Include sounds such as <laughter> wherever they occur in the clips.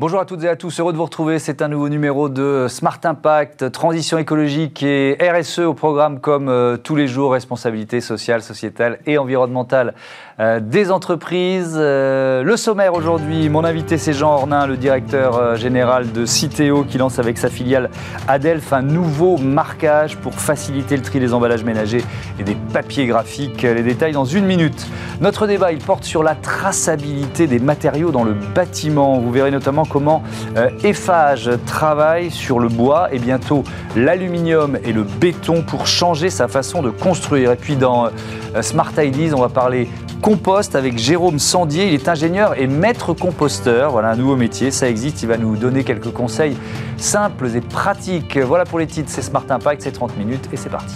Bonjour à toutes et à tous, heureux de vous retrouver. C'est un nouveau numéro de Smart Impact, transition écologique et RSE au programme comme euh, tous les jours, responsabilité sociale, sociétale et environnementale euh, des entreprises. Euh, le sommaire aujourd'hui, mon invité c'est Jean Ornin, le directeur général de Citeo qui lance avec sa filiale Adelph un nouveau marquage pour faciliter le tri des emballages ménagers et des papiers graphiques. Les détails dans une minute. Notre débat, il porte sur la traçabilité des matériaux dans le bâtiment. Vous verrez notamment comment euh, Eiffage travaille sur le bois et bientôt l'aluminium et le béton pour changer sa façon de construire. Et puis dans euh, Smart Ideas, on va parler compost avec Jérôme Sandier. Il est ingénieur et maître composteur. Voilà un nouveau métier, ça existe. Il va nous donner quelques conseils simples et pratiques. Voilà pour les titres, c'est Smart Impact, c'est 30 minutes et c'est parti.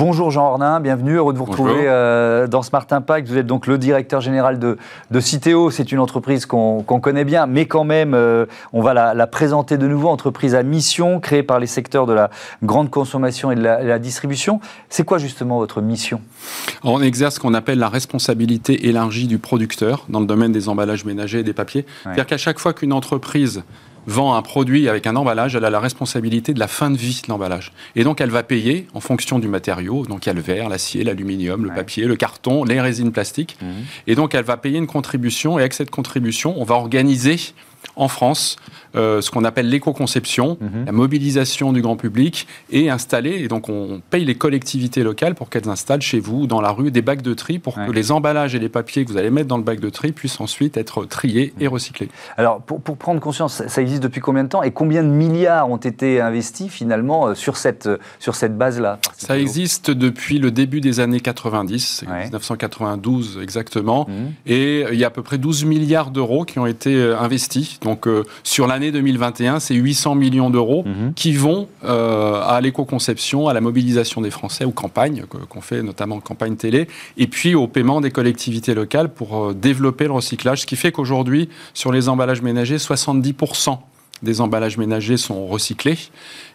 Bonjour Jean Ornin, bienvenue, heureux de vous retrouver euh, dans Smart Impact. Vous êtes donc le directeur général de, de Citeo, c'est une entreprise qu'on connaît bien, mais quand même, euh, on va la, présenter de nouveau, entreprise à mission, créée par les secteurs de la grande consommation et de la, distribution. C'est quoi justement votre mission? On exerce ce qu'on appelle la responsabilité élargie du producteur dans le domaine des emballages ménagers et des papiers. C'est-à-dire qu'à chaque fois qu'une entreprise vend un produit avec un emballage, elle a la responsabilité de la fin de vie de l'emballage. Et donc, elle va payer en fonction du matériau. Donc, il y a le verre, l'acier, l'aluminium, le papier, le carton, les résines plastiques. Mhm. Et donc, elle va payer une contribution. Et avec cette contribution, on va organiser en France euh, ce qu'on appelle l'éco-conception, mhm. la mobilisation du grand public et installer. Et donc, on paye les collectivités locales pour qu'elles installent chez vous, dans la rue, des bacs de tri pour que les emballages et les papiers que vous allez mettre dans le bac de tri puissent ensuite être triés et recyclés. Alors, pour, prendre conscience, ça existe depuis combien de temps et combien de milliards ont été investis finalement euh, sur cette, euh, sur cette base-là? Ça existe depuis le début des années 90, 1992 exactement. Mhm. Et il y a à peu près 12 milliards d'euros qui ont été investis. Donc, sur la l'année 2021, c'est 800 millions d'euros mhm. qui vont euh, à l'éco-conception, à la mobilisation des Français, aux campagnes, qu'on fait notamment campagne télé, et puis au paiement des collectivités locales pour euh, développer le recyclage, ce qui fait qu'aujourd'hui, sur les emballages ménagers, 70% des emballages ménagers sont recyclés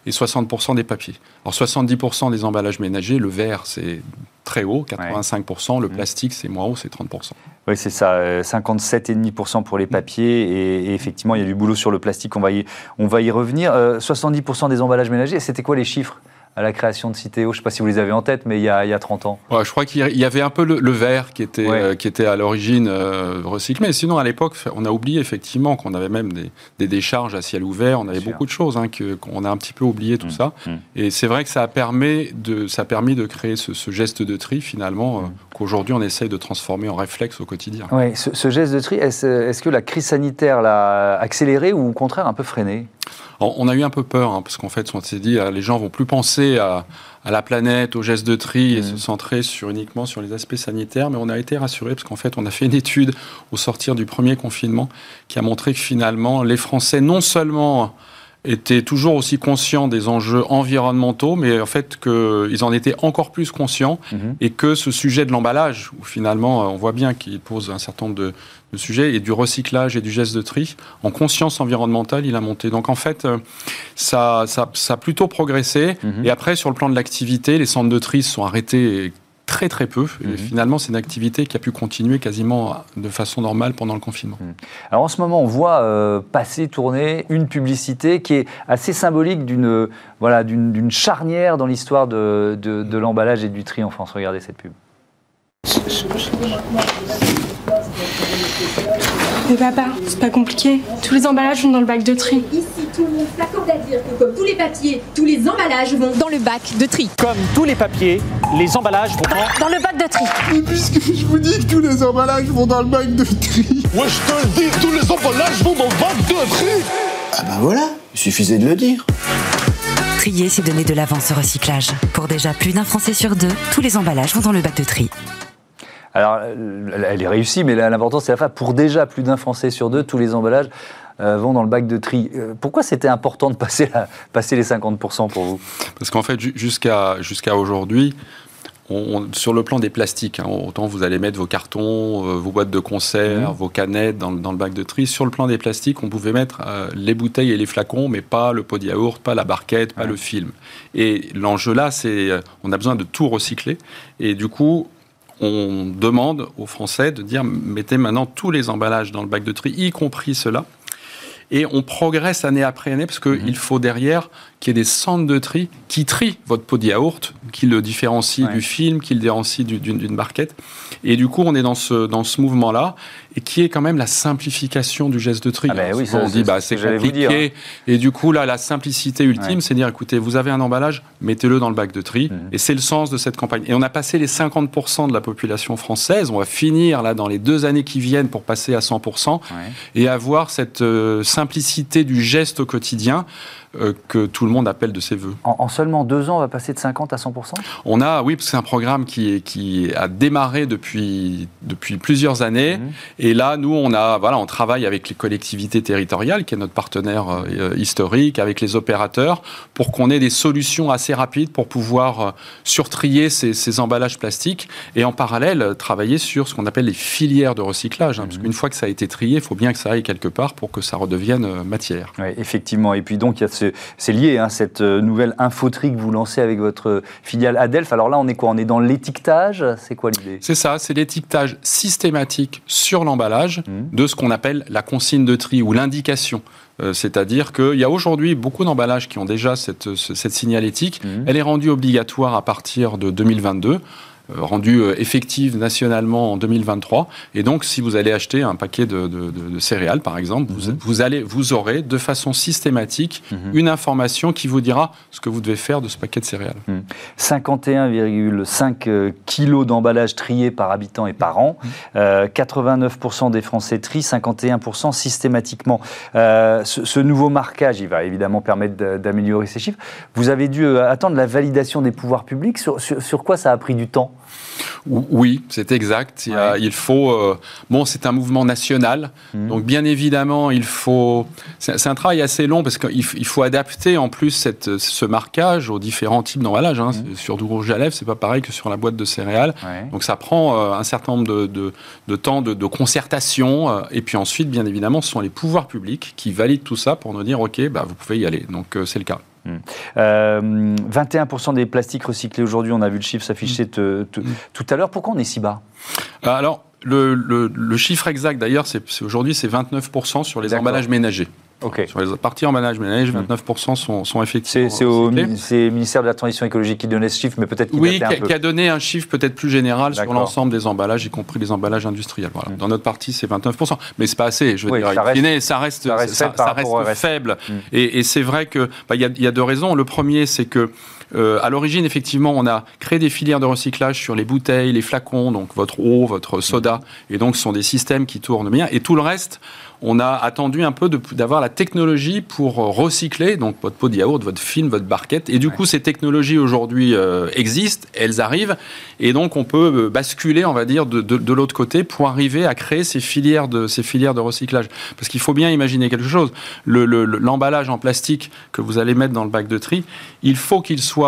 et 60% des papiers. Alors 70% des emballages ménagers, le verre c'est très haut, 85%, le mmh. plastique c'est moins haut, c'est 30%. Oui, c'est ça, 57,5% euh, pour les papiers et, effectivement il y a du boulot sur le plastique, on va y, on va y revenir. 70% euh, des emballages ménagers, c'était quoi les chiffres? À la création de Citeo Je ne sais pas si vous les avez en tête, mais il y a, il y a 30 ans. je crois qu'il y avait un peu le, verre qui était, euh, qui était à l'origine euh, recyclé. Sinon, à l'époque, on a oublié effectivement qu'on avait même des, des, décharges à ciel ouvert. On avait beaucoup de choses, hein, qu'on a un petit peu oublié tout mmh, ça. Mmh. Et c'est vrai que ça a, permis de, ça a permis de créer ce, geste de tri, finalement, euh, mmh. qu'aujourd'hui on essaye de transformer en réflexe au quotidien. Oui, ce, ce geste de tri, est-ce est que la crise sanitaire l'a accéléré ou au contraire un peu freiné? On a eu un peu peur, hein, parce qu'en fait, on s'est dit, euh, les gens vont plus penser à, la planète, aux gestes de tri et mmh. se centrer sur, uniquement sur les aspects sanitaires. Mais on a été rassurés, parce qu'en fait, on a fait une étude au sortir du premier confinement qui a montré que finalement, les Français, non seulement étaient toujours aussi conscients des enjeux environnementaux, mais en fait qu'ils en étaient encore plus conscients mhm. et que ce sujet de l'emballage, où finalement on voit bien qu'il pose un certain nombre de, sujets, et du recyclage et du geste de tri, en conscience environnementale, il a monté. Donc en fait, euh, ça, ça, ça a plutôt progressé. Mhm. Et après, sur le plan de l'activité, les centres de tri se sont arrêtés très très peu. Et mhm. finalement, c'est une activité qui a pu continuer quasiment de façon normale pendant le confinement. Mhm. Alors en ce moment, on voit euh, passer, tourner une publicité qui est assez symbolique d'une voilà, d'une charnière dans l'histoire de, de, de l'emballage et du tri en France. Regardez cette pub. Mais papa, c'est pas compliqué. Tous les emballages vont dans le bac de tri. Ici, tout le monde s'accorde à dire que comme tous les papiers, tous les emballages vont dans le bac de tri. Comme tous les papiers, les emballages vont dans, dans le bac de tri. Mais puisque je vous dis que tous les emballages vont dans le bac de tri. Ouais, je te le dis, tous les emballages vont dans le bac de tri. Ah ben voilà, il suffisait de le dire. Trier, c'est donner de l'avance au recyclage. Pour déjà plus d'un Français sur deux, tous les emballages vont dans le bac de tri. Alors, elle est réussie, mais l'important, c'est la fin. Pour déjà plus d'un Français sur deux, tous les emballages euh, vont dans le bac de tri. Euh, pourquoi c'était important de passer, passer les 50% pour vous? Parce qu'en fait, jusqu'à aujourd'hui, sur le plan des plastiques, hein, autant vous allez mettre vos cartons, euh, vos boîtes de conserve, mmh. vos canettes dans, le bac de tri. Sur le plan des plastiques, on pouvait mettre les bouteilles et les flacons, mais pas le pot de yaourt, pas la barquette, pas le film. Et l'enjeu là, c'est on a besoin de tout recycler. Et du coup, on demande aux Français de dire mettez maintenant tous les emballages dans le bac de tri, y compris ceux-là. Et on progresse année après année parce qu'il faut derrière qu'il y ait des centres de tri qui trient votre pot de yaourt, qui le différencie du film, qui le différencie du- d'une barquette. Et du coup, on est dans ce, dans ce mouvement-là et qui est quand même la simplification du geste de tri. Ah ben Alors, oui, ça, on dit bah, ce c'est dire. compliqué. Et du coup, là, la simplicité ultime, Ouais. c'est dire écoutez, vous avez un emballage, mettez-le dans le bac de tri. Mhm. Et c'est le sens de cette campagne. Et on a passé les 50% de la population française. On va finir là dans les deux années qui viennent pour passer à 100% Ouais. et avoir cette euh, simplicité du geste au quotidien que tout le monde appelle de ses voeux. En, en seulement deux ans, on va passer de 50 à 100% On a, oui, parce que c'est un programme qui, est- qui a démarré depuis, depuis plusieurs années. Mhm. Et là, nous, on, a, voilà, on travaille avec les collectivités territoriales, qui est notre partenaire euh, historique, avec les opérateurs, pour qu'on ait des solutions assez rapides pour pouvoir euh, surtrier ces, ces emballages plastiques et en parallèle euh, travailler sur ce qu'on appelle les filières de recyclage. hein, Mhm. Parce qu'une fois que ça a été trié, il faut bien que ça aille quelque part pour que ça redevienne euh, matière. Oui, effectivement. Et puis donc, il y a ce- c'est lié, hein, cette euh, nouvelle infoterie que vous lancez avec votre filiale Adelph. Alors là, on est quoi? On est dans l'étiquetage? C'est quoi l'idée? C'est ça, c'est l'étiquetage systématique sur l'emballage Mhm. de ce qu'on appelle la consigne de tri ou l'indication. Euh, C'est-à-dire qu'il y a aujourd'hui beaucoup d'emballages qui ont déjà cette, ce- cette signalétique. Mhm. Elle est rendue obligatoire à partir de 2022. Euh, rendue euh, effective nationalement en 2023 et donc si vous allez acheter un paquet de, de- céréales par exemple vous, Mhm. vous allez vous aurez de façon systématique Mhm. une information qui vous dira ce que vous devez faire de ce paquet de céréales 51,5 euh, kilos d'emballage triés par habitant et par an. Mmh. Euh, 89% des Français trient, 51% systématiquement. Euh, ce, ce nouveau marquage, il va évidemment permettre d'a- d'améliorer ces chiffres. Vous avez dû attendre la validation des pouvoirs publics. Sur, sur- sur quoi ça a pris du temps? Oui, c'est exact. Il, a- faut. euh, bon, c'est un mouvement national. Mhm. Donc, bien évidemment, il faut. C'est un travail assez long parce qu'il faut adapter en plus cette, ce marquage aux différents types d'emballage. hein. C'est- Sur du rouge à lèvres, c'est pas pareil que sur la boîte de céréales. Ouais. Donc, ça prend euh, un certain nombre de, de- de temps de, de concertation. euh, et puis ensuite, bien évidemment, ce sont les pouvoirs publics qui valident tout ça pour nous dire OK, bah, vous pouvez y aller. Donc, c'est le cas. Euh, 21% des plastiques recyclés aujourd'hui, on a vu le chiffre s'afficher te- te- tout à l'heure. Pourquoi on est si bas? Euh, Alors, le, le- le chiffre exact d'ailleurs, aujourd'hui, c'est 29% sur les emballages ménagers. Ok. Sur les parties emballages ménagers, 29% sont, sont effectivement C'est au le ministère de la Transition écologique qui donnait ce chiffre, mais peut-être qu'il Oui, qui a, donné un chiffre peut-être plus général sur l'ensemble des emballages, y compris les emballages industriels. Voilà. Mm. Dans notre partie, c'est 29%. Mais c'est pas assez. Je veux Oui, dire, ça reste- fine, ça reste, ça reste faible par rapport au reste. faible. Mm. Et, et c'est vrai que bah, a, y a deux raisons. Le premier, c'est que euh, à l'origine, effectivement, on a créé des filières de recyclage sur les bouteilles, les flacons, donc votre eau, votre soda, et donc ce sont des systèmes qui tournent bien. Et tout le reste, on a attendu un peu d'avoir la technologie pour recycler, donc votre pot de yaourt, votre film, votre barquette. Et du coup, ces technologies aujourd'hui euh, existent, elles arrivent, et donc on peut euh, basculer, on va dire, de, l'autre côté pour arriver à créer ces filières de, ces filières de recyclage. Parce qu'il faut bien imaginer quelque chose. Le- le- le- L'emballage en plastique que vous allez mettre dans le bac de tri, il faut qu'il soit,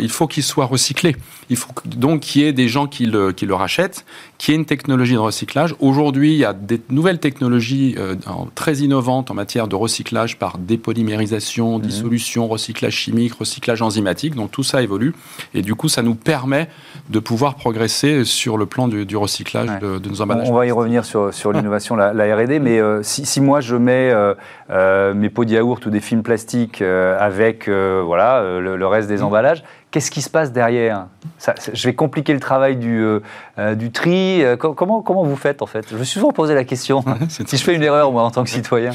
il faut qu'il soit recyclé. Il faut donc qu'il y ait des gens qui le, qui le rachètent, qu'il y ait une technologie de recyclage. Aujourd'hui, il y a des nouvelles technologies euh, très innovantes en matière de recyclage par dépolymérisation, dissolution, recyclage chimique, recyclage enzymatique. Donc tout ça évolue. Et du coup, ça nous permet de pouvoir progresser sur le plan du, du recyclage Ouais. de, de nos emballages. on va y revenir sur, sur <laughs> l'innovation, la, la R&D, mais euh, si, si moi je mets euh, euh, mes pots de yaourt ou des films plastiques avec voilà, le, le reste des emballages, qu'est-ce qui se passe derrière? Ça- Je vais compliquer le travail du, euh, euh, du tri. euh, co- comment, comment vous faites en fait? Je me suis souvent posé la question. Si je fais une erreur, moi, en tant que citoyen.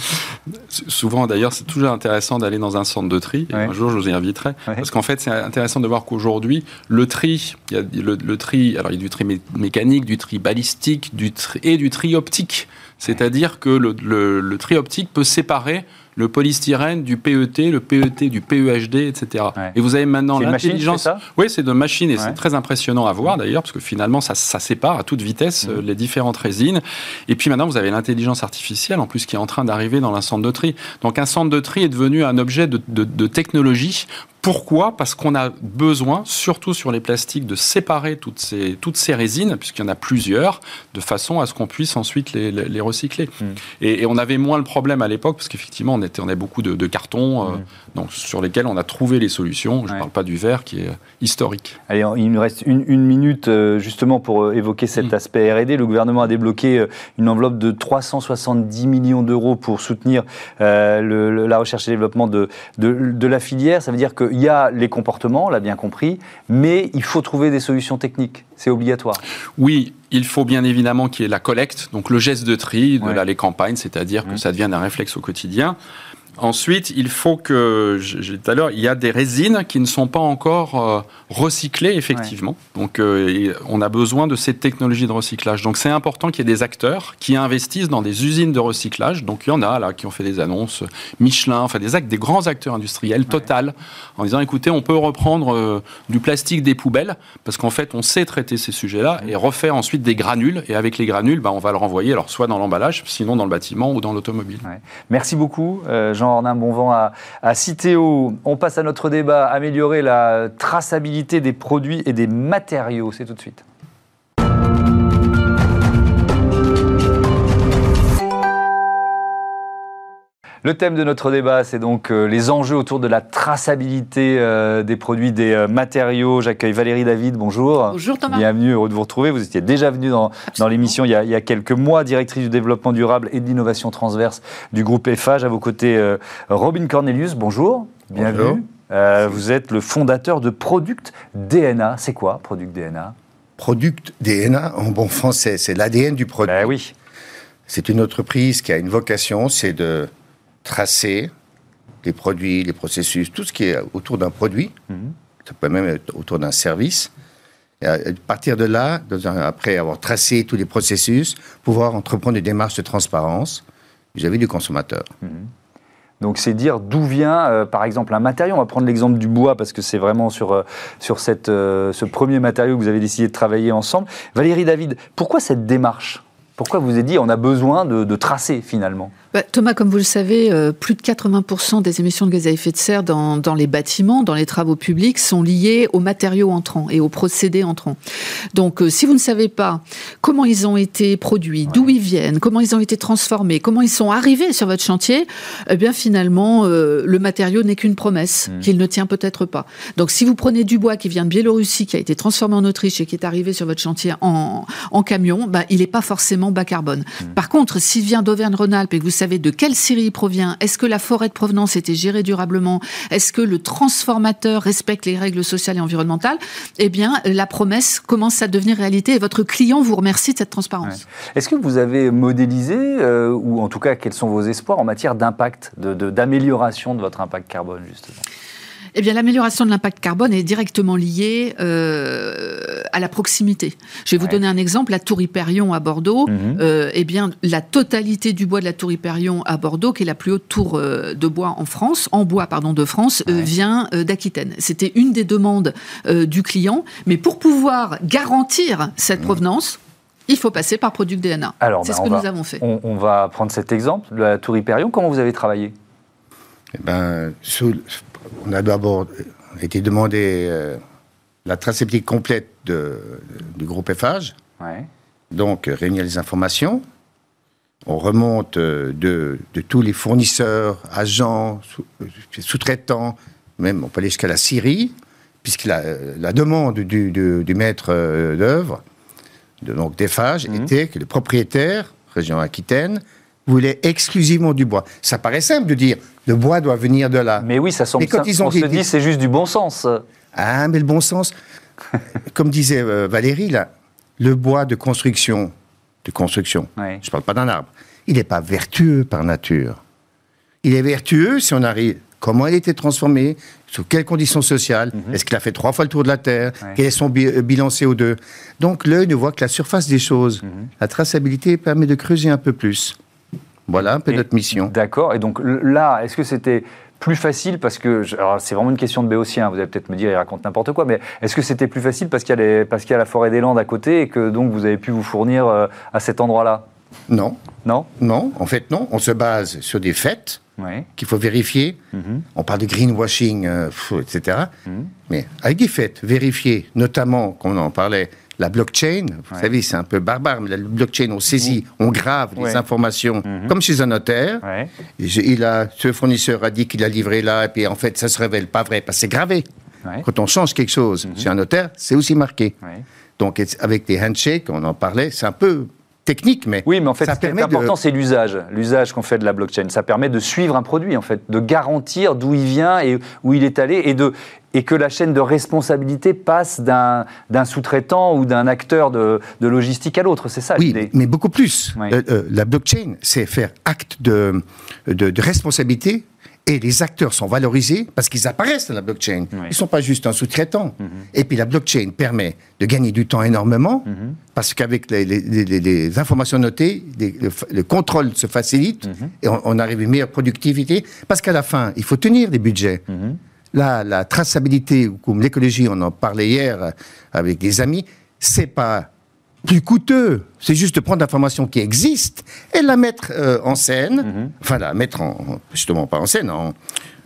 Souvent, d'ailleurs, c'est toujours intéressant d'aller dans un centre de tri. Et. Un jour, je vous y inviterai. Parce qu'en fait, c'est intéressant de voir qu'aujourd'hui, le tri, il y a le, le tri, alors il y a du tri mé- mécanique, du tri balistique, du tri, et du tri optique. C'est-à-dire que le, le- le tri optique peut séparer le polystyrène du PET, le PET du PEHD, etc. Ouais. Et vous avez maintenant l'intelligence. Oui, c'est de machine et Ouais. c'est très impressionnant à voir d'ailleurs, parce que finalement, ça, ça sépare à toute vitesse Mmh. euh, les différentes résines. Et puis maintenant, vous avez l'intelligence artificielle en plus qui est en train d'arriver dans un centre de tri. Donc un centre de tri est devenu un objet de, de- de technologie Pourquoi? Parce qu'on a besoin, surtout sur les plastiques, de séparer toutes ces, toutes ces résines, puisqu'il y en a plusieurs, de façon à ce qu'on puisse ensuite les, les- les recycler. Mm. Et, et on avait moins le problème à l'époque, parce qu'effectivement, on, était, on avait beaucoup de, de cartons euh, Mm. donc, sur lesquels on a trouvé les solutions. Je ne Ouais. parle pas du verre, qui est historique. Allez, il nous reste une, une minute euh, justement pour euh, évoquer cet Mm. aspect R&D. Le gouvernement a débloqué une enveloppe de 370 millions d'euros pour soutenir le- le- la recherche et développement de, de, de la filière. Ça veut dire qu'il y a les comportements, on l'a bien compris, mais il faut trouver des solutions techniques. C'est obligatoire. Oui, il faut bien évidemment qu'il y ait la collecte, donc le geste de tri, de Ouais. la, les campagnes, c'est-à-dire que Mhm. ça devienne un réflexe au quotidien. Ensuite, il faut que, j'ai dit tout à l'heure, il y a des résines qui ne sont pas encore euh, recyclées, effectivement. Donc, euh, on a besoin de cette technologie de recyclage. Donc, c'est important qu'il y ait des acteurs qui investissent dans des usines de recyclage. Donc, il y en a là qui ont fait des annonces, Michelin, enfin des, actes, des grands acteurs industriels, Total, en disant, écoutez, on peut reprendre euh, du plastique des poubelles, parce qu'en fait, on sait traiter ces sujets-là et refaire ensuite des granules. Et avec les granules, bah, on va le renvoyer, alors soit dans l'emballage, sinon dans le bâtiment ou dans l'automobile. Merci beaucoup, euh, Jean Ornin Bonvent à, à Citéo. On passe à notre débat, améliorer la traçabilité des produits et des matériaux. C'est tout de suite. Le thème de notre débat, c'est donc euh, les enjeux autour de la traçabilité euh, des produits, des euh, matériaux. J'accueille Valérie David, bonjour. Bonjour Thomas. Bienvenue, heureux de vous retrouver. Vous étiez déjà venu dans, dans l'émission il, y a- il y a quelques mois, directrice du développement durable et de l'innovation transverse du groupe EFAGE. À vos côtés, euh, Robin Cornelius, bonjour. Bienvenue. Bonjour. Euh, vous êtes le fondateur de Product DNA. C'est quoi Product DNA Product DNA, en bon français, c'est l'ADN du produit. Ben oui. C'est une entreprise qui a une vocation, c'est de tracer les produits, les processus, tout ce qui est autour d'un produit. Mhm. Ça peut même être autour d'un service. Et à partir de là, dans un- après avoir tracé tous les processus, pouvoir entreprendre des démarches de transparence vis-à-vis du consommateur. Donc c'est dire d'où vient, euh, par exemple, un matériau. On va prendre l'exemple du bois parce que c'est vraiment sur, euh, sur cette, euh, ce premier matériau que vous avez décidé de travailler ensemble. Valérie David, pourquoi cette démarche? Pourquoi vous avez dit on a besoin de, de tracer finalement? Bah, Thomas, comme vous le savez, euh, plus de 80% des émissions de gaz à effet de serre dans, dans les bâtiments, dans les travaux publics, sont liées aux matériaux entrants et aux procédés entrants. Donc, euh, si vous ne savez pas comment ils ont été produits, d'où ils viennent, comment ils ont été transformés, comment ils sont arrivés sur votre chantier, eh bien, finalement, euh, le matériau n'est qu'une promesse qu'il ne tient peut-être pas. Donc, si vous prenez du bois qui vient de Biélorussie, qui a été transformé en Autriche et qui est arrivé sur votre chantier en, en camion, bah, il n'est pas forcément bas carbone. Par contre, s'il vient d'Auvergne-Rhône-Alpes et que vous savez de quelle Syrie il provient, est-ce que la forêt de provenance était gérée durablement, est-ce que le transformateur respecte les règles sociales et environnementales, eh bien, la promesse commence à devenir réalité et votre client vous remercie de cette transparence. Est-ce que vous avez modélisé, euh, ou en tout cas quels sont vos espoirs en matière d'impact, d'amélioration de, d'amélioration de votre impact carbone justement? Eh bien, l'amélioration de l'impact carbone est directement liée euh, à la proximité. Je vais vous Ouais. donner un exemple. La Tour Hyperion à Bordeaux, Mhm. euh, eh bien, la totalité du bois de la Tour Hyperion à Bordeaux, qui est la plus haute tour euh, de bois en France, en bois, pardon, de France, euh, Ouais. vient euh, d'Aquitaine. C'était une des demandes euh, du client. Mais pour pouvoir garantir cette provenance, il faut passer par Product DNA. C'est ben, ce on que va- nous avons fait. on, on va prendre cet exemple de la Tour Hyperion. Comment vous avez travaillé? Eh ben, sous- on a d'abord été demandé euh, la traçabilité complète de- du groupe FH, Ouais. donc euh, réunir les informations. On remonte euh, de, de tous les fournisseurs, agents, sous- sous-traitants, même on peut aller jusqu'à la Syrie, puisque la, la demande du, du- du maître d'œuvre, de, donc Mhm. était que le propriétaire, région Aquitaine, voulait exclusivement du bois. Ça paraît simple de dire le bois doit venir de là. Mais oui, ça semble Mais quand simple. ils ont On dit- se dit c'est juste du bon sens. Ah, mais le bon sens. <laughs> Comme disait euh, Valérie, là, le bois de construction, de construction, Ouais. je ne parle pas d'un arbre, il n'est pas vertueux par nature. Il est vertueux si on arrive. Comment il a été transformé Sous quelles conditions sociales Est-ce qu'il a fait trois fois le tour de la Terre Mhm. Ouais. Quel est son bi- euh, bilan CO2 Donc l'œil ne voit que la surface des choses. Mhm. La traçabilité permet de creuser un peu plus. Voilà un peu Et- notre mission. D'accord. Et donc là, est-ce que c'était plus facile parce que, c'est vraiment une question de béotien, vous allez peut-être me dire, il raconte n'importe quoi, mais est-ce que c'était plus facile parce qu'il y, a y la forêt des Landes à côté et que donc vous avez pu vous fournir euh, à cet endroit-là? Non, Non? Non, en fait non. On se base sur des faits. Qu'il faut vérifier. Mhm. On parle de greenwashing, euh, pff, etc. Mhm. Mais avec des faits, vérifier, notamment, comme on en parlait, la blockchain. Vous Ouais. savez, c'est un peu barbare, mais la blockchain, on saisit, on grave Ouais. les informations, Mhm. comme chez un notaire. Ouais. Il a, ce fournisseur a dit qu'il a livré là, et puis en fait, ça se révèle pas vrai, parce que c'est gravé. Quand on change quelque chose Mhm. chez un notaire, c'est aussi marqué. Donc, avec des handshakes, on en parlait, c'est un peu technique, mais Oui, mais en fait, ça ce qui est important, de... c'est l'usage. L'usage qu'on fait de la blockchain. Ça permet de suivre un produit, en fait, de garantir d'où il vient et où il est allé, et, de, et que la chaîne de responsabilité passe d'un d'un sous-traitant ou d'un acteur de, de logistique à l'autre. C'est ça Oui, mais beaucoup plus. Oui. Euh, euh, la blockchain, c'est faire acte de, de, de responsabilité et les acteurs sont valorisés parce qu'ils apparaissent dans la blockchain. Oui. Ils ne sont pas juste un sous-traitant. Mhm. Et puis la blockchain permet de gagner du temps énormément Mhm. parce qu'avec les, les- les- les- les informations notées, les- le, contrôle se facilite Mhm. et on, on arrive à une meilleure productivité parce qu'à la fin, il faut tenir des budgets. Mhm. La, traçabilité, comme l'écologie, on en parlait hier avec des amis, c'est pas plus coûteux. C'est juste de prendre l'information qui existe et la mettre euh, en scène, Mhm. enfin la mettre en, justement pas en scène, en-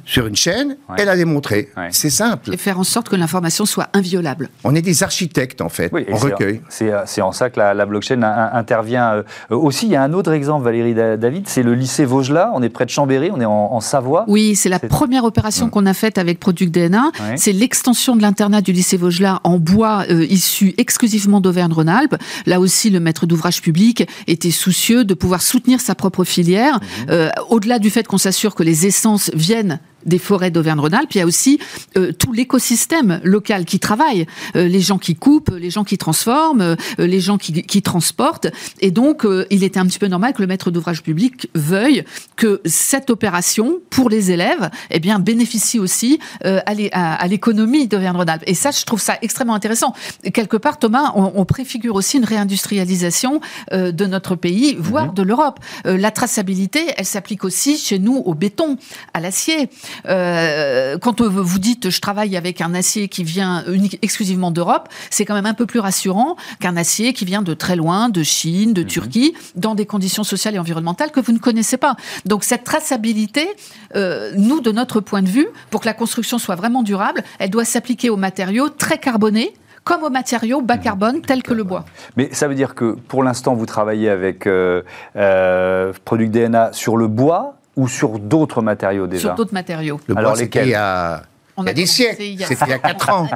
sur une chaîne Ouais. et la démontrer. Ouais. C'est simple. Et faire en sorte que l'information soit inviolable. On est des architectes en fait. Oui, on recueille. C'est euh, c'est en ça que la, la blockchain a- a- intervient euh, euh, aussi. Il y a un autre exemple, Valérie Da- David, c'est le lycée Vaugelas. On est près de Chambéry, on est en, en Savoie. Oui, c'est la première opération qu'on a faite avec Product DNA. Ouais. C'est l'extension de l'internat du lycée Vaugelas en bois euh, issu exclusivement d'Auvergne-Rhône-Alpes. Là aussi, le maître d'ouvrage public était soucieux de pouvoir soutenir sa propre filière. Euh, Au-delà du fait qu'on s'assure que les essences viennent des forêts d'Auvergne-Rhône-Alpes, il y a aussi euh, tout l'écosystème local qui travaille, Euh, les gens qui coupent, les gens qui transforment, euh, les gens qui, qui transportent. Et donc, euh, il était un petit peu normal que le maître d'ouvrage public veuille que cette opération, pour les élèves, eh bien, bénéficie aussi euh, à l'é- à à l'économie d'Auvergne-Rhône-Alpes. Et ça, je trouve ça extrêmement intéressant. Quelque part, Thomas, on, on préfigure aussi une réindustrialisation euh, de notre pays, voire de l'Europe. Euh, la traçabilité, elle s'applique aussi chez nous au béton, à l'acier. Euh, quand vous dites je travaille avec un acier qui vient unique, exclusivement d'Europe, c'est quand même un peu plus rassurant qu'un acier qui vient de très loin, de Chine, de Turquie, dans des conditions sociales et environnementales que vous ne connaissez pas. Donc cette traçabilité, euh, nous, de notre point de vue, pour que la construction soit vraiment durable, elle doit s'appliquer aux matériaux très carbonés comme aux matériaux bas carbone tels que le bois. Mais ça veut dire que pour l'instant, vous travaillez avec euh, euh, Product DNA sur le bois ou sur d'autres matériaux déjà Sur d'autres matériaux. Le Alors, bois, c'était lesquels il y a, On il y a des siècles. C'était il y a 4 <laughs> ans.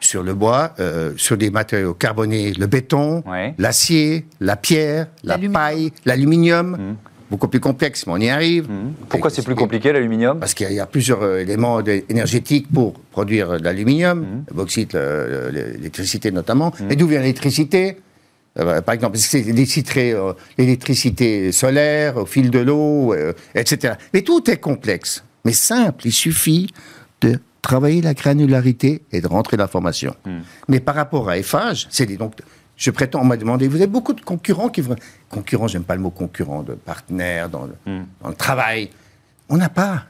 Sur le bois, euh, sur des matériaux carbonés, le béton, Ouais. l'acier, la pierre, la paille, l'aluminium. Beaucoup plus complexe, mais on y arrive. Mhm. Pourquoi c'est plus compliqué l'aluminium Parce qu'il y a- il y a plusieurs euh, éléments énergétiques pour produire de l'aluminium, le bauxite, le- le- l'électricité notamment. Et d'où vient l'électricité? Euh, Par exemple, c'est l'électricité, euh, l'électricité solaire, au fil de l'eau, euh, etc. Mais tout est complexe, mais simple. Il suffit de travailler la granularité et de rentrer l'information. Mhm. Mais par rapport à Eiffage, c'est donc je prétends, on m'a demandé, vous avez beaucoup de concurrents qui vont... Concurrents, j'aime pas le mot concurrent, de partenaires dans le, Mhm. dans le travail. On n'a pas.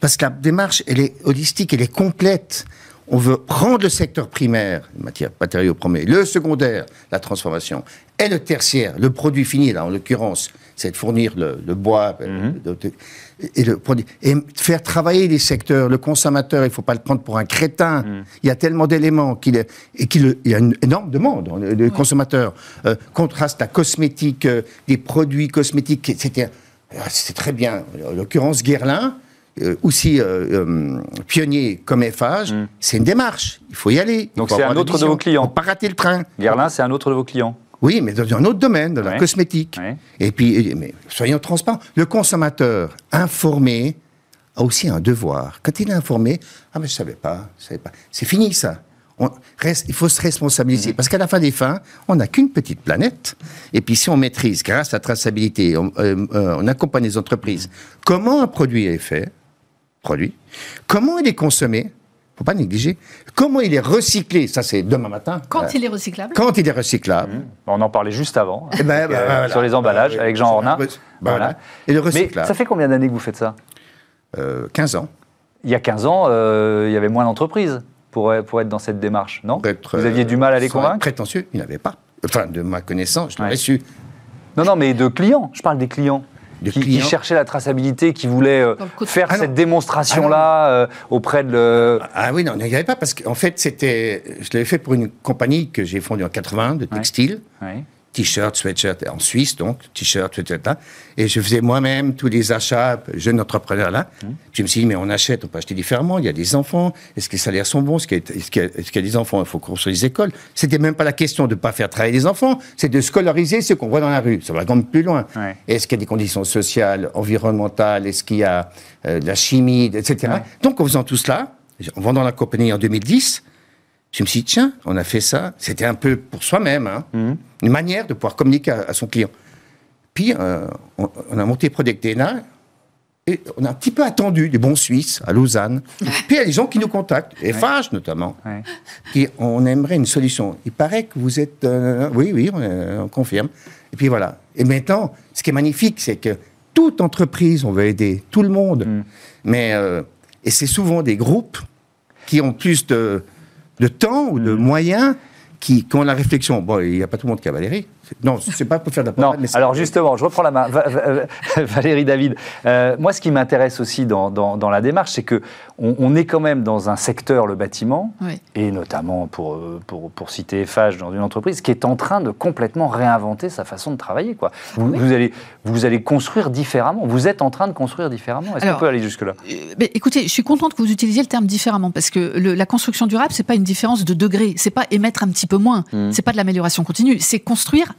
Parce que la démarche, elle est holistique, elle est complète. On veut prendre le secteur primaire, matière, matériaux premiers, le secondaire, la transformation, et le tertiaire, le produit fini, là, en l'occurrence, c'est de fournir le, le bois de- et, le produit, et faire travailler les secteurs. Le consommateur, il ne faut pas le prendre pour un crétin. Il y a tellement d'éléments qu'il est, et qu'il il y a une énorme demande. hein, Le, consommateur euh, contraste la cosmétique, euh, des produits cosmétiques, etc. Ah, C'est très bien. En l'occurrence, Guerlain, euh, aussi euh, euh, pionnier comme Eiffage, c'est une démarche. Il faut y aller. Donc c'est un autre de vos clients. Faut pas rater le train. Guerlain, c'est un autre de vos clients. Oui, mais dans un autre domaine, la Ouais. cosmétique. Ouais. Et puis, mais soyons transparents. Le consommateur informé a aussi un devoir. Quand il est informé, ah mais je savais pas, je savais pas. C'est fini ça. On reste, il faut se responsabiliser Mhm. parce qu'à la fin des fins, on n'a qu'une petite planète. Et puis si on maîtrise, grâce à la traçabilité, on, euh, on accompagne les entreprises. Comment un produit est fait, produit, comment il est consommé, faut pas négliger. Comment il est recyclé, ça c'est demain matin. Quand Euh, il est recyclable? Quand il est recyclable. On en parlait juste avant, Eh ben, bah, euh, voilà. sur les emballages, Bah, avec Jean Ornin. Bah, voilà. Et le Mais ça fait combien d'années que vous faites ça? Euh, 15 ans. Il y a 15 ans, euh, il y avait moins d'entreprises pour, pour être dans cette démarche, non? Être, Vous aviez du mal à les être convaincre? Prétentieux, il n'avait pas. Enfin, de ma connaissance, je l'aurais Ouais. su. Non, non, mais de clients. Je parle des clients. De qui, qui clients. cherchaient la traçabilité, qui voulaient euh, faire Ah cette démonstration-là euh, auprès de... le- Ah oui, non, il n'y avait pas, parce qu'en fait, c'était. Je l'avais fait pour une compagnie que j'ai fondue en 80 de textile. Ouais. T-shirt, sweatshirt, en Suisse donc, t-shirt, sweatshirt là. Et je faisais moi-même tous les achats, jeune entrepreneur là. Je me suis dit, mais on achète, on peut acheter différemment, il y a des enfants, est-ce que les salaires sont bons, est-ce qu'il y, a- y des enfants, il faut construire les écoles. C'était même pas la question de ne pas faire travailler les enfants, c'est de scolariser ceux qu'on voit dans la rue. Ça va quand même plus loin. Ouais. Est-ce qu'il y a des conditions sociales, environnementales, est-ce qu'il y a euh, de la chimie, etc. Ouais. Donc en faisant tout cela, en vendant la compagnie en 2010, je me suis dit, tiens, on a fait ça. C'était un peu pour soi-même, hein, Mhm. une manière de pouvoir communiquer à, à son client. Puis, euh, on, on a monté Productena et on a un petit peu attendu des bons Suisses à Lausanne. Puis, il y a des gens qui nous contactent, FH notamment, Ouais. qui on aimerait une solution. Il paraît que vous êtes. euh, oui, oui, on, euh, on confirme. Et puis voilà. Et maintenant, ce qui est magnifique, c'est que toute entreprise, on veut aider tout le monde. Mm. Mais. euh, et c'est souvent des groupes qui ont plus de, de temps ou de moyens qui, qui ont la réflexion. Bon, il n'y a pas tout le monde qui a Valérie. Non, c'est pas pour faire de la Non, mais alors justement, je reprends la main. Va- va- <laughs> Valérie David, euh, moi ce qui m'intéresse aussi dans, dans- dans la démarche, c'est que on, on est quand même dans un secteur, le bâtiment, Oui. et notamment pour, euh, pour, pour citer FH dans une entreprise, qui est en train de complètement réinventer sa façon de travailler. Quoi. Vous, vous allez, vous allez construire différemment, vous êtes en train de construire différemment. Est-ce qu'on peut aller jusque-là? Euh, mais écoutez, je suis contente que vous utilisiez le terme différemment parce que le- la construction durable, c'est pas une différence de degré, c'est pas émettre un petit peu moins, c'est pas de l'amélioration continue, c'est construire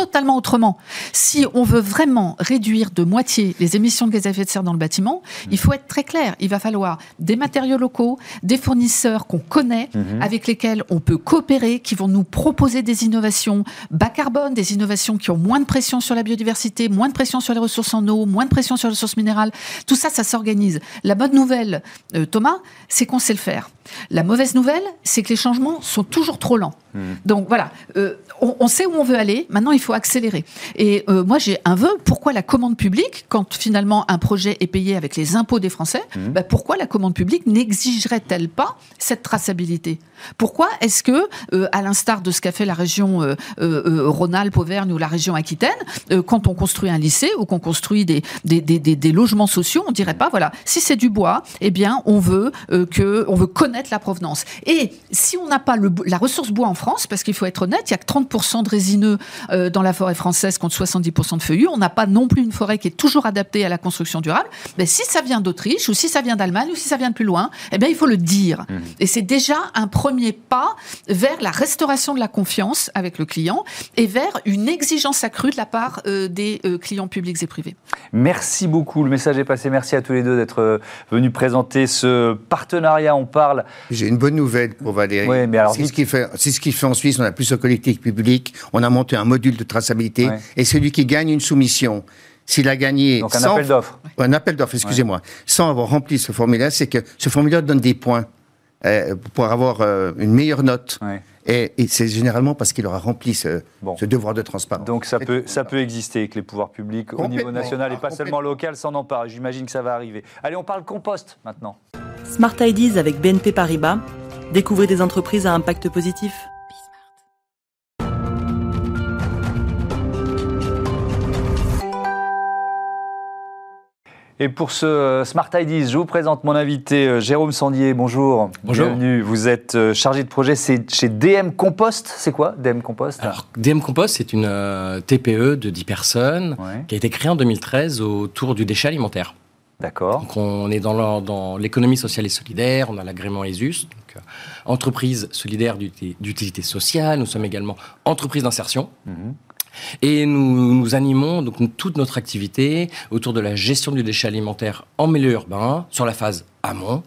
totalement autrement. Si on veut vraiment réduire de moitié les émissions de gaz à effet de serre dans le bâtiment, il faut être très clair. Il va falloir des matériaux locaux, des fournisseurs qu'on connaît, avec lesquels on peut coopérer, qui vont nous proposer des innovations bas carbone, des innovations qui ont moins de pression sur la biodiversité, moins de pression sur les ressources en eau, moins de pression sur les ressources minérales. Tout ça, ça s'organise. La bonne nouvelle, euh, Thomas, c'est qu'on sait le faire. La mauvaise nouvelle, c'est que les changements sont toujours trop lents. Donc voilà, euh, on, on sait où on veut aller. Maintenant, il faut accélérer. Et euh, moi, j'ai un vœu. Pourquoi la commande publique, quand finalement un projet est payé avec les impôts des Français, bah, pourquoi la commande publique n'exigerait-elle pas cette traçabilité? Pourquoi est-ce que, euh, à l'instar de ce qu'a fait la région euh, Rhône-Alpes, Auvergne ou la région Aquitaine, quand on construit un lycée ou qu'on construit des, des, des, logements sociaux, on dirait pas voilà, si c'est du bois, eh bien, on veut que, on veut connaître la provenance. Et si on n'a pas le, la ressource bois en France, parce qu'il faut être honnête, il y a que 30% de résineux euh, dans la forêt française contre 70% de feuillus, on n'a pas non plus une forêt qui est toujours adaptée à la construction durable. Mais si ça vient d'Autriche ou si ça vient d'Allemagne ou si ça vient de plus loin, eh bien, il faut le dire. Et c'est déjà un premier pas vers la restauration de la confiance avec le client et vers une exigence accrue de la part euh, des euh, clients publics et privés. Merci beaucoup, le message est passé. Merci à tous les deux d'être euh, venus présenter ce partenariat. On parle J'ai une bonne nouvelle pour Valérie. Ouais, mais alors c'est dites- ce qui fait, c'est ce qui fait en Suisse. On a plus de collectif public. On a monté un module de traçabilité. Ouais. Et celui qui gagne une soumission, s'il a gagné donc un sans- appel d'offres. un appel d'offres, excusez-moi, sans avoir rempli ce formulaire, c'est que ce formulaire donne des points euh, pour avoir euh, une meilleure note. Ouais. Et, et c'est généralement parce qu'il aura rempli ce, Bon. ce devoir de transparence. Donc ça peut, ça peut exister que les pouvoirs publics au niveau national et Ah, pas seulement complètement. local s'en emparent. J'imagine que ça va arriver. Allez, on parle compost maintenant. Smart Ideas avec BNP Paribas. Découvrez des entreprises à impact positif. Et pour ce euh, Smart Ideas, je vous présente mon invité euh, Jérôme Sandier. Bonjour. Bonjour. Bienvenue. Vous êtes euh, chargé de projet chez DM Compost. C'est quoi DM Compost? Alors, DM Compost, c'est une euh, TPE de 10 personnes Ouais. qui a été créée en 2013 autour du déchet alimentaire. D'accord. Donc, on est dans l'économie sociale et solidaire, on a l'agrément ESUS, donc, euh, entreprise solidaire d'uti- d'utilité sociale, nous sommes également entreprise d'insertion. Mhm. Et nous, nous animons donc toute notre activité autour de la gestion du déchet alimentaire en milieu urbain, sur la phase amont,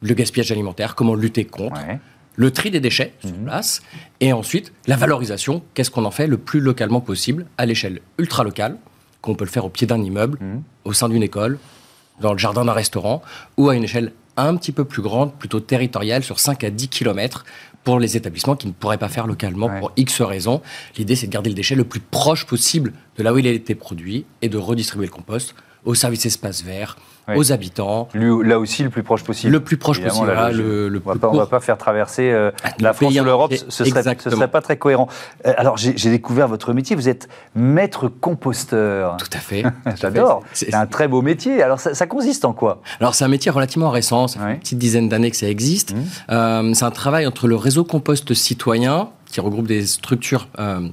le gaspillage alimentaire, comment lutter contre, Ouais. le tri des déchets sur place, et ensuite la valorisation, qu'est-ce qu'on en fait le plus localement possible, à l'échelle ultra locale, qu'on peut le faire au pied d'un immeuble, Mhm. au sein d'une école, dans le jardin d'un restaurant, ou à une échelle un petit peu plus grande, plutôt territoriale, sur 5 à 10 km, pour les établissements qui ne pourraient pas faire localement Ouais. pour X raisons. L'idée, c'est de garder le déchet le plus proche possible de là où il a été produit et de redistribuer le compost aux services espaces verts, Oui. aux habitants. Lui, là aussi, le plus proche possible. Le plus proche Évidemment, possible, le, le On on va pas faire traverser euh, le la France ou l'Europe, ce serait, Exactement. serait pas très cohérent. Euh, alors, j'ai découvert votre métier, vous êtes maître composteur. Tout à fait. <laughs> J'adore. C'est- un très beau métier. Alors, ça, ça consiste en quoi? Alors c'est un métier relativement récent, ça fait Ouais. une petite dizaine d'années que ça existe. Euh, c'est un travail entre le réseau compost citoyen, qui regroupe des structures euh,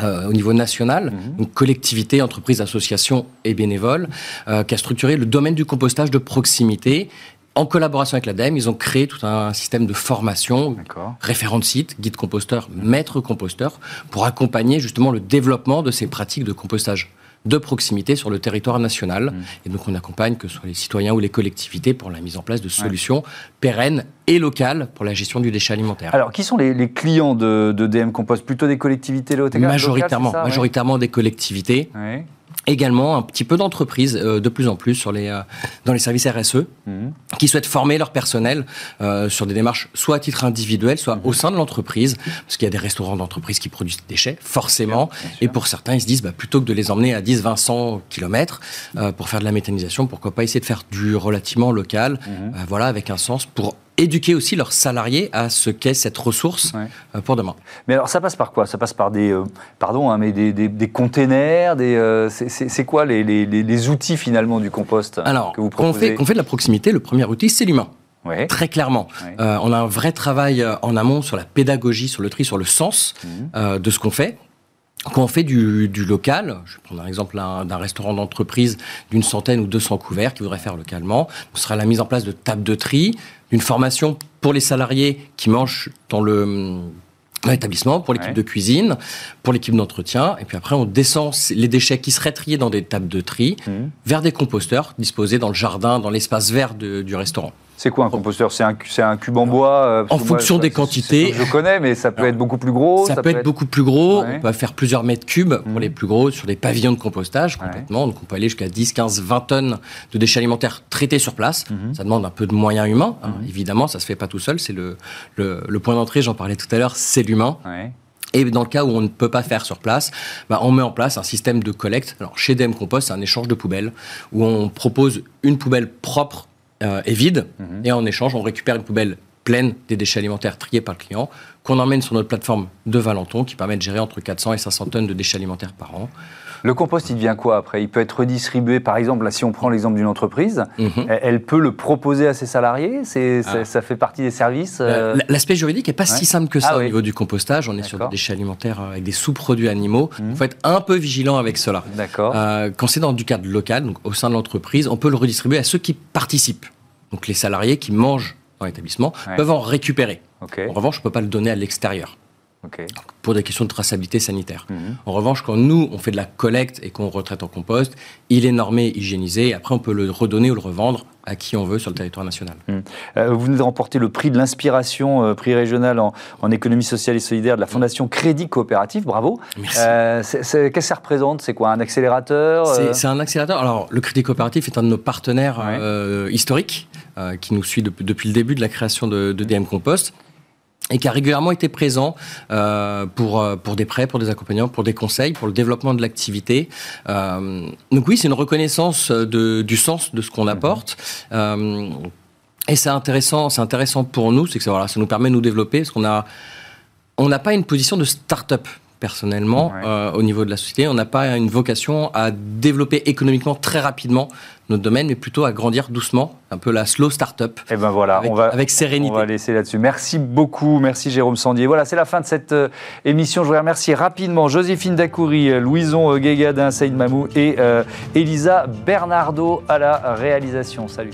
euh, au niveau national, donc collectivités, entreprises, associations et bénévoles, euh, qui a structuré le domaine du compostage de proximité. En collaboration avec l'ADEME, ils ont créé tout un système de formation, référent de site, guide composteur, maître composteur, pour accompagner justement le développement de ces pratiques de compostage de proximité sur le territoire national. Et donc on accompagne que ce soit les citoyens ou les collectivités pour la mise en place de solutions pérennes et locales pour la gestion du déchet alimentaire. Alors, qui sont les, les clients de, de DM Compost? Plutôt des collectivités locales majoritairement, locales, ouais majoritairement des collectivités. Ouais. Également un petit peu d'entreprises, euh, de plus en plus sur les, euh, dans les services RSE, Mhm. qui souhaitent former leur personnel euh, sur des démarches soit à titre individuel, soit Mhm. au sein de l'entreprise, parce qu'il y a des restaurants d'entreprise qui produisent des déchets, forcément. Bien sûr. Et pour certains, ils se disent, bah, plutôt que de les emmener à 10, 20, 100 km pour faire de la méthanisation, pourquoi pas essayer de faire du relativement local, Mhm. euh, voilà, avec un sens pour éduquer aussi leurs salariés à ce qu'est cette ressource Ouais. euh, pour demain. Mais alors, ça passe par quoi? Ça passe par des, euh, pardon, hein, mais des, des, des containers. Des, euh, c'est- quoi les, les, les- outils finalement du compost Alors, que vous quand on, proposez? fait, qu'on fait de la proximité, le premier outil, c'est l'humain. Ouais. Très clairement. Ouais. Euh, on a un vrai travail en amont sur la pédagogie, sur le tri, sur le sens Mhm. euh, de ce qu'on fait. Quand on fait du, du local, je vais prendre un exemple d'un restaurant d'entreprise d'une centaine ou 200 couverts qui voudrait faire localement, ce sera la mise en place de tables de tri, d'une formation pour les salariés qui mangent dans le dans l'établissement, pour l'équipe Ouais. de cuisine, pour l'équipe d'entretien, et puis après on descend les déchets qui seraient triés dans des tables de tri Mhm. vers des composteurs disposés dans le jardin, dans l'espace vert de- du restaurant. C'est quoi un composteur C'est un, un cube en bois euh, En moi, fonction des quantités. Je connais, mais ça peut être beaucoup plus gros. ça, peut être, beaucoup plus gros, Ouais. on peut faire plusieurs mètres cubes pour Mhm. les plus gros sur des pavillons de compostage Ouais. complètement. Donc on peut aller jusqu'à 10, 15, 20 tonnes de déchets alimentaires traités sur place. Mhm. Ça demande un peu de moyens humains. hein. Évidemment, ça se fait pas tout seul. C'est le, le, le point d'entrée, j'en parlais tout à l'heure, c'est l'humain. Ouais. Et dans le cas où on ne peut pas faire sur place, bah, on met en place un système de collecte. Alors chez DM Compost, c'est un échange de poubelles où on propose une poubelle propre euh, et vide, Mhm. et en échange, on récupère une poubelle pleine des déchets alimentaires triés par le client, qu'on emmène sur notre plateforme de Valenton, qui permet de gérer entre 400 et 500 tonnes de déchets alimentaires par an. Le compost, il devient quoi après? Il peut être redistribué, par exemple, là, si on prend l'exemple d'une entreprise, Mhm. elle, elle peut le proposer à ses salariés? Ah. Ça fait partie des services euh, L'aspect juridique n'est pas ouais. si simple que ça Ah au oui. niveau du compostage. On est sur des déchets alimentaires euh, avec des sous-produits animaux. Il Mhm. faut être un peu vigilant avec cela. D'accord. Euh, quand c'est dans du cadre local, donc au sein de l'entreprise, on peut le redistribuer à ceux qui participent. Donc les salariés qui mangent dans l'établissement Ouais. peuvent en récupérer. En revanche, on ne peut pas le donner à l'extérieur pour des questions de traçabilité sanitaire. Mhm. En revanche, quand nous, on fait de la collecte et qu'on retraite en compost, il est normé, hygiénisé, et après on peut le redonner ou le revendre à qui on veut sur le territoire national. Euh, vous venez de remporter le prix de l'inspiration, euh, prix régional en, en économie sociale et solidaire de la Fondation Crédit Coopératif. Bravo. Merci. Euh, Qu'est-ce que ça représente? C'est quoi Un accélérateur C'est un accélérateur. Alors, le Crédit Coopératif est un de nos partenaires Ouais. historiques qui nous suit depuis, depuis le début de la création de, de DM Compost et qui a régulièrement été présent euh, pour, euh, pour des prêts, pour des accompagnements, pour des conseils, pour le développement de l'activité. Euh, donc oui, c'est une reconnaissance de, du sens de ce qu'on apporte. Euh, et c'est intéressant, c'est intéressant pour nous, c'est que ça, voilà, ça nous permet de nous développer parce qu'on a, on n'a pas une position de start-up personnellement Ouais. euh, au niveau de la société. On n'a pas une vocation à développer économiquement très rapidement notre domaine, mais plutôt à grandir doucement, un peu la slow start-up. Eh ben voilà, Avec- on va, avec sérénité. On va laisser là-dessus. Merci beaucoup, merci Jérôme Sandier. Voilà, c'est la fin de cette euh, émission. Je voudrais remercier rapidement Joséphine Dacoury, euh, Louison Guégadin, Saïd Mamou et euh, Elisa Bernardo à la réalisation. Salut.